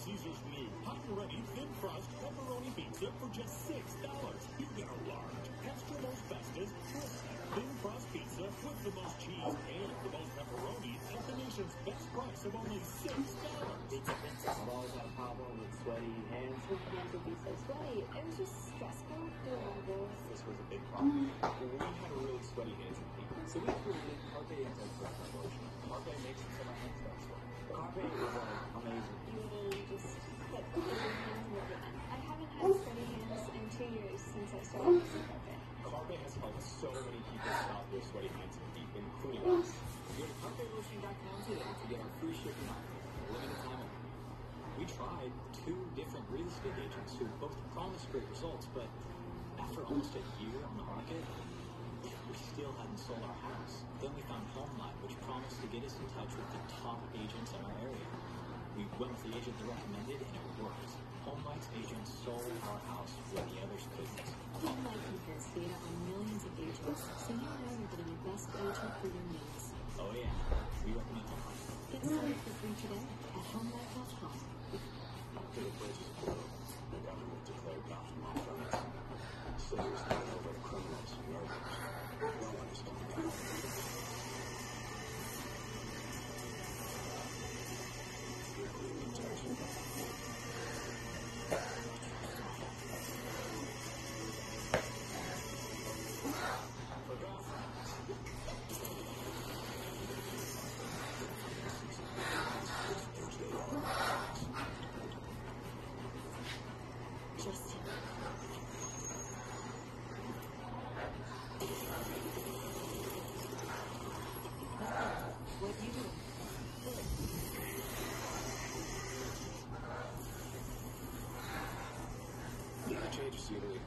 Prime Little Caesars new hot and ready thin crust pepperoni pizza for just six dollars. You get a large, extra most bestest, crisp, thin crust pizza with the most cheese and the most pepperoni at the nation's best price of only six dollars. Pizza Princess. I've always had a problem with sweaty hands. Your hands would be so sweaty. It was just stressful doing all this. This was a big problem. Mm. we had really sweaty hands and feet. So we created Carpe Anti-Sweat Lotion. Carpe makes it so my hands don't sweat. Carpe is like amazing. You literally just put your hands in it. I haven't had sweaty hands in two years since I started Carpet. Has helped so many people stop their sweaty hands including us. Go to today to get our free shipping offer limited time. We tried two different real estate agents who both promised great results, but after almost a year on the market, sold our house. Then we found HomeLight, which promised to get us in touch with the top agents in our area. We went with the agent they recommended, and it worked. HomeLight's agents sold our house when the others couldn't. HomeLight compares data on millions of agents, so you know you're getting the best agent for your needs. Oh yeah, we recommend HomeLight. Get started for free today at homelight.com. To the places of the government declared Dr. Montgomery. Slaves handed over to criminals and murderers. No one change scenery.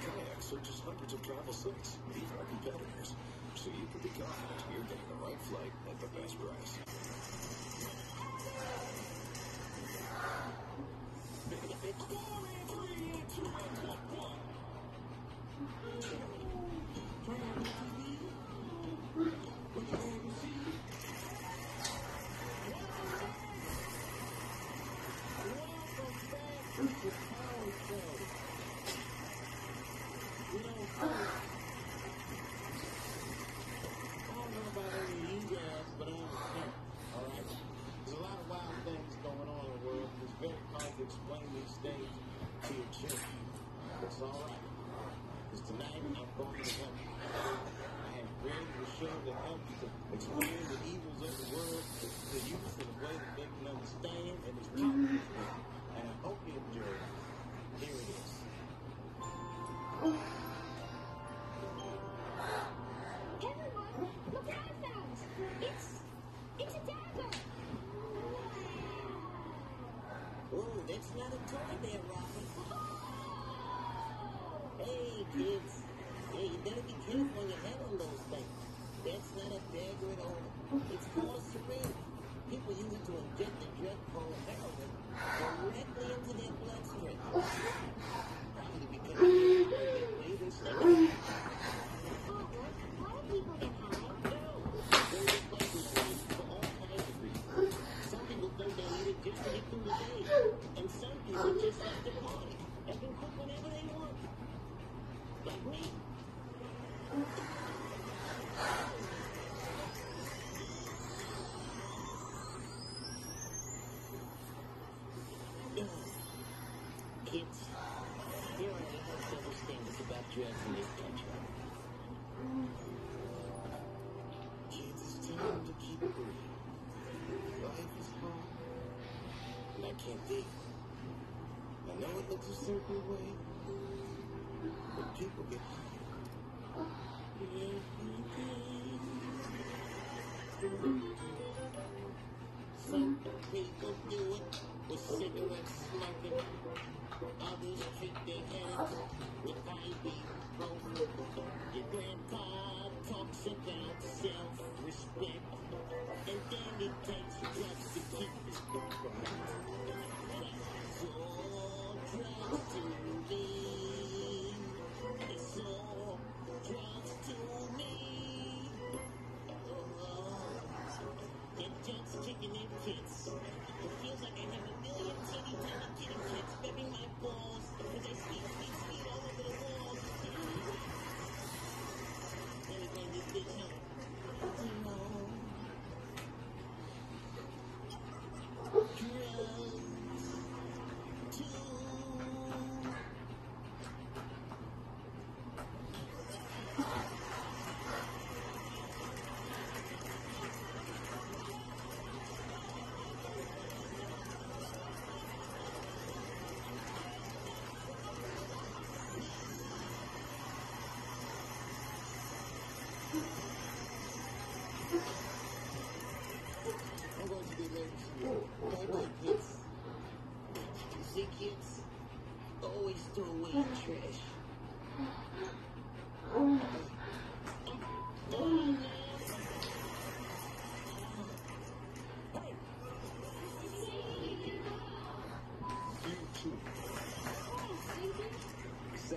Kayak searches hundreds of travel sites. These are competitors. So you can be confident you're getting the right flight at the best price. Of you explain these things to your children. It's all right. Tonight I'm going to help you. I have show you to explain the evils of the world to you in a way that they can understand and is mm-hmm. Oh, that's not a toy there, Robin. Hey, kids. Hey, you better be careful when you handle those things. That's not a dagger at all. It's called syringe. People use it to inject the drug called people just party and can cook they want. Like me. Double standards about it's to keep real. Life is hard, and I can't. Know it looks a certain way, but people get. Some people do it with cigarettes smoking. Others treat their heads with ibuprofen. Your grandpa talks about self-respect, Oh,